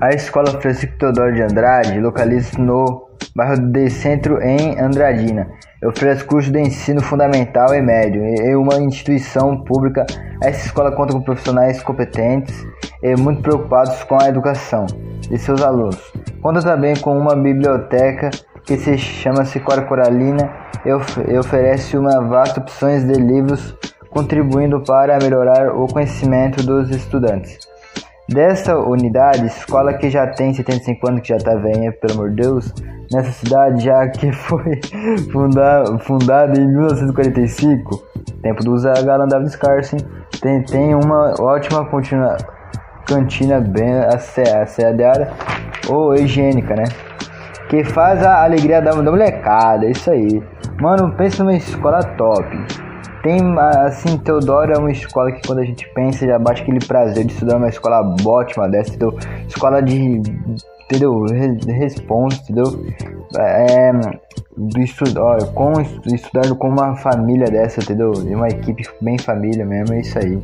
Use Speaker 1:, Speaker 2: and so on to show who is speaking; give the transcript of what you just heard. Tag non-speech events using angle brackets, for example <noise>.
Speaker 1: A Escola Francisco Teodoro de Andrade localiza-se no bairro de Centro, em Andradina. Oferece curso de ensino fundamental e médio. É uma instituição pública. Essa escola conta com profissionais competentes e muito preocupados com a educação de seus alunos. Conta também com uma biblioteca que se chama-se Cora Coralina e oferece uma vasta opções de livros, contribuindo para melhorar o conhecimento dos estudantes. Dessa unidade, escola que já tem 75 anos, que já está velha, pelo amor de Deus, nessa cidade, já que <laughs> foi fundada, fundada em 1945, tempo do Galan Davis Carson, tem, tem uma ótima continua, cantina bem asseada ou higiênica, né? Que faz a alegria da, da molecada, é isso aí. Mano, pensa numa escola top. Tem, assim, Teodoro é uma escola que quando a gente pensa já bate aquele prazer de estudar uma escola ótima dessa, entendeu? Escola de, entendeu? Response, entendeu? É, do estudar, com, estudando com uma família dessa, entendeu? Uma equipe bem família mesmo, é isso aí.